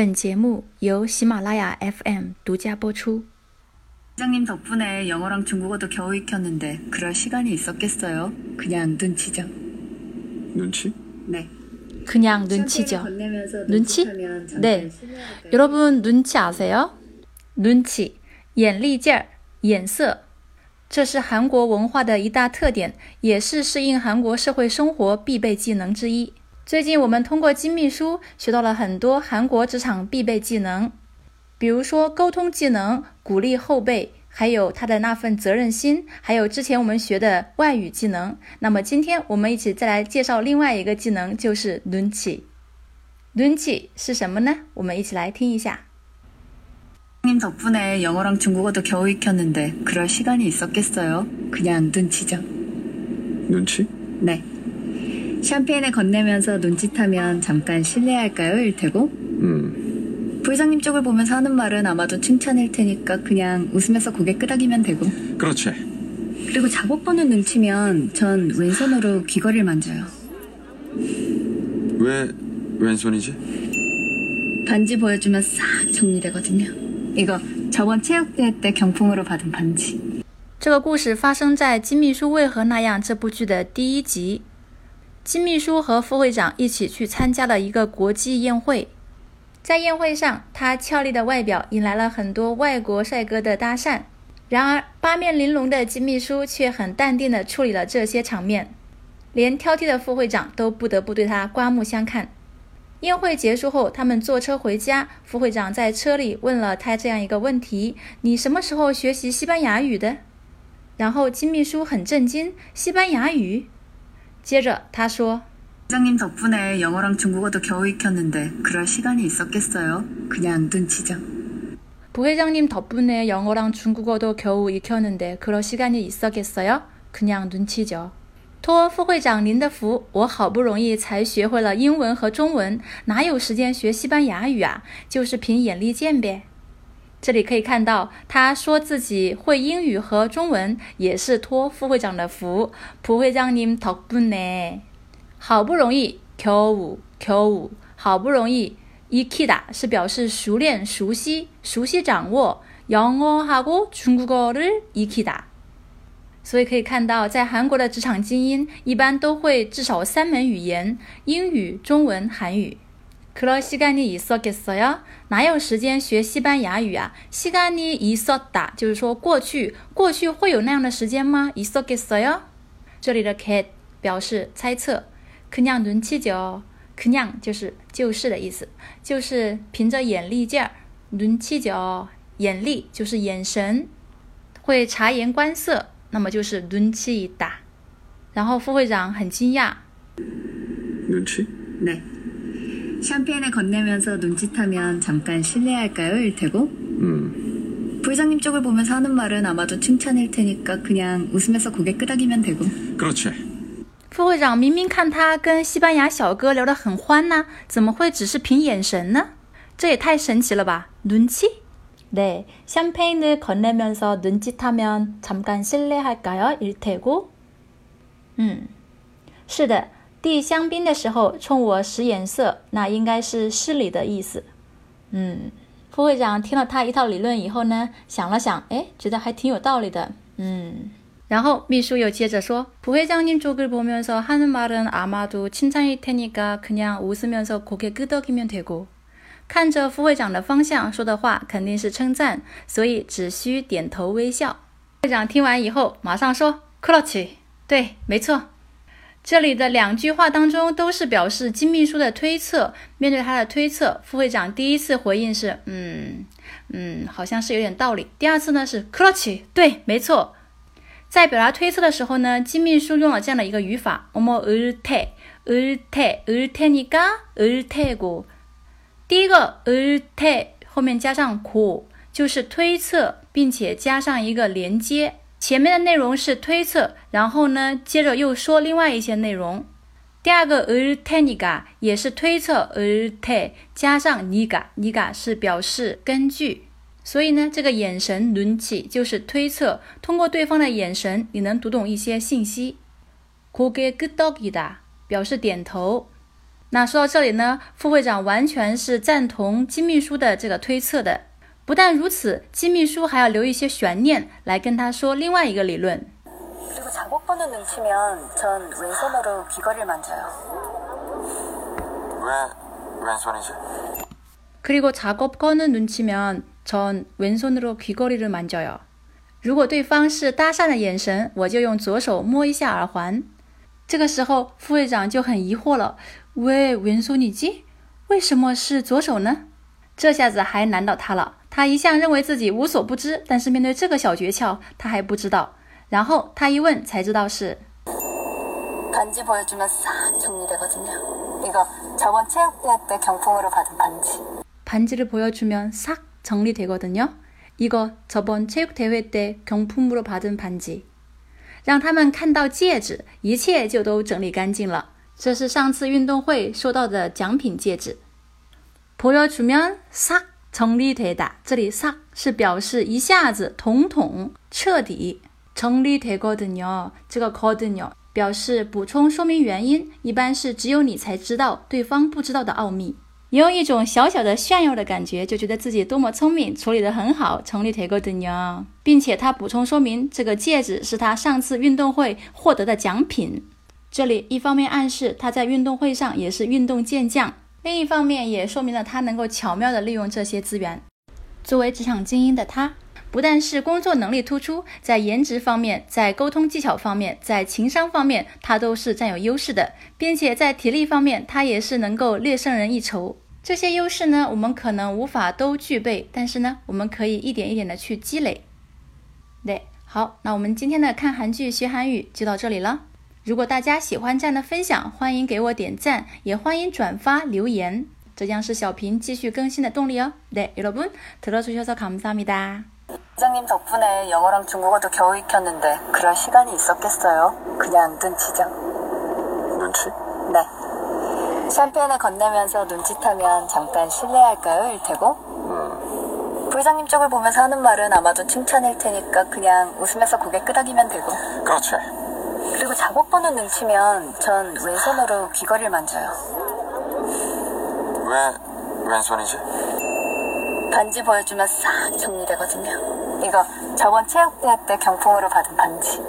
本节目由喜马拉雅 FM 独家播出。 부장님 덕분에 영어랑 중국어도 겨우 익혔는데 그럴 시간이 있었겠어요? 그냥 눈치죠. 눈치? 네. 그냥 눈치죠. 건네면서 눈치? 눈치하면 잠깐 네. 실례할까요? 여러분 눈치 아세요? 눈치, 眼力劲儿,眼色.这是韩国文化的一大特点，也是适应韩国社会生活必备技能之一。 最近我们通过金秘书学到了很多韩国职场必备技能，比如说沟通技能、鼓励后辈，还有他的那份责任心，还有之前我们学的外语技能。那么今天我们一起再来介绍另外一个技能，就是눈치。눈치是什么呢？我们一起来听一下。 부장님 덕분에 영어랑 중국어도 겨우 익혔는데 그럴 시간이 있었겠어요? 그냥 눈치죠. 눈치? 네. 샴페인에 건네면서 눈짓하면 잠깐 실례할까요? 일테고. 음, 부회장님 쪽을 보면서 하는 말은 아마도 칭찬일 테니까 그냥 웃으면서 고개 끄덕이면 되고. 그렇지. 그리고 작업 보는 눈치면 전 왼손으로 귀걸이를 만져요. 왜 왼손이지? 반지 보여주면 싹 정리되거든요. 이거 저번 체육대회 때 경품으로 받은 반지. 这个故事发生在《金秘书为何那样》这部剧的第一集。 金秘书和副会长一起去参加了一个国际宴会，在宴会上，他俏丽的外表引来了很多外国帅哥的搭讪。然而，八面玲珑的金秘书却很淡定地处理了这些场面，连挑剔的副会长都不得不对他刮目相看。宴会结束后，他们坐车回家。副会长在车里问了他这样一个问题：“你什么时候学习西班牙语的？”然后金秘书很震惊：“西班牙语？” 接着他说 부장님 덕분에 영어랑 중국어도 겨우 익혔는데 그럴 시간이 있었겠어요? 그냥 눈치죠. 부회장님 덕분에 영어랑 중국어도 겨우 익혔는데 그럴 시간이 있었겠어요? 그냥 눈치죠. 托副会长您的福，我好不容易才学会了英文和中文，哪有时间学西班牙语啊？就是凭眼力见呗。 这里可以看到，他说自己会英语和中文，也是托副会长的福。副会长您덕분에好不容易겨우겨우好不容易익히다是表示熟练、熟悉、熟悉掌握。영어하고중국어를익히다。所以可以看到，在韩国的职场精英一般都会至少三门语言：英语、中文、韩语。 그럴시간이있었겠어요？哪有时间学西班牙语啊？시간이있었다就是说过去，过去会有那样的时间吗？있었겠어요？这里的겟表示猜测，그냥눈치죠。그냥就是就是的意思，就是凭着眼力劲儿。눈치죠，眼力就是眼神，会察言观色，那么就是눈치다。然后副会长很惊讶， 눈치? 네. 샴페인에 건네면서 눈짓하면 잠깐 실례할까요? 일테고. 음, 부회장님 쪽을 보면서 하는 말은 아마도 칭찬일 테니까 그냥 웃으면서 고개 끄덕이면 되고. 그렇지. 副会长明明看他跟西班牙小哥聊得很欢呐、怎么会只是凭眼神呢？这也太神奇了吧！눈치？네 샴페인을 건네면서 눈짓하면 잠깐 실례할까요? 일테고. 嗯，是的， 递香槟的时候冲我使眼色，那应该是失礼的意思。嗯，副会长听了他一套理论以后呢，想了想，哎，觉得还挺有道理的。嗯。然后秘书又接着说：“부회장님쪽을보면서하는말은아마도칭찬일테니까그냥웃으면서고개끄덕이면되고。”看着副会长的方向说的话肯定是称赞，所以只需点头微笑。会长听完以后马上说：“그렇지，对，没错。” 这里的两句话当中都是表示金秘书的推测。面对他的推测，副会长第一次回应是：“嗯嗯，好像是有点道理。”第二次呢是“그렇지”，对，没错。在表达推测的时候呢，金秘书用了这样的一个语法：어머을테을테을테니까을테고。第一个을테后面加上고，就是推测，并且加上一个连接。 前面的内容是推测，然后呢，接着又说另外一些内容。第二个，呃，teniga 也是推测，呃，te 加上 niga，niga 是表示根据，所以呢，这个眼神轮起就是推测，通过对方的眼神，你能读懂一些信息。酷个 good dog 啊，表示点头。那说到这里呢，副会长完全是赞同金秘书的这个推测的。不但如此，金秘书还要留一些悬念来跟他说另外一个理论。 그리고 작업 번호 눈치면 전 왼손으로 귀걸이를 만져요. 왜 왼손이지? 그리고 작업 거는 눈치면 전 왼손으로 귀걸이를 만져요. 如果对方是搭讪的眼神，我就用左手摸一下耳环。这个时候，副会长就很疑惑了：喂，왼손이지？为什么是左手呢？这下子还难倒他了。 他一向认为自己无所不知，但是面对这个小诀窍，他还不知道。然后他一问才知道是 반지 보여주면 싹 정리되거든요. 이거 저번 체육대회 때 경품으로 받은 반지. 반지를 보여주면 싹 정리되거든요. 이거 저번 체육대회 때 경품으로 받은 반지. 让他们看到戒指，一切就都整理干净了。这是上次运动会收到的奖品戒指。보여주면 싹 정리되다，这里싹是表示一下子、统统、彻底。정리되거든요，这个 거든요表示补充说明原因，一般是只有你才知道，对方不知道的奥秘。也有一种小小的炫耀的感觉，就觉得自己多么聪明，处理得很好，成立 tegodenyo，并且他补充说明，这个戒指是他上次运动会获得的奖品。这里一方面暗示他在运动会上也是运动健将， 另一方面也说明了他能够巧妙地利用这些资源。作为职场精英的他，不但是工作能力突出，在颜值方面，在沟通技巧方面，在情商方面，他都是占有优势的，并且在体力方面，他也是能够略胜人一筹。这些优势呢，我们可能无法都具备，但是呢，我们可以一点一点的去积累。对，好，那我们今天的看韩剧学韩语就到这里了。 如果大家喜欢这样的分享，欢迎给我点赞，也欢迎转发留言，这将是小平继续更新的动力哦。对，여러분들어주셔서감사합니다。 부장님 덕분에 영어랑 중국어도 겨우 익혔는데 그럴 시간이 있었겠어요? 그냥 눈치죠. 눈치? 네. 샴페인을 건네면서 눈짓하면 잠깐 실례할까요? 일테고? 부회장님 쪽을 보면서 하는 말은 아마도 칭찬일 테니까 그냥 웃으면서 고개 끄덕이면 되고 그렇지. 그리고 작업 번호 눈치면 전 왼손으로 귀걸이를 만져요. 왜 왼손이지? 반지 보여주면 싹 정리되거든요. 이거 저번 체육대회 때 경품으로 받은 반지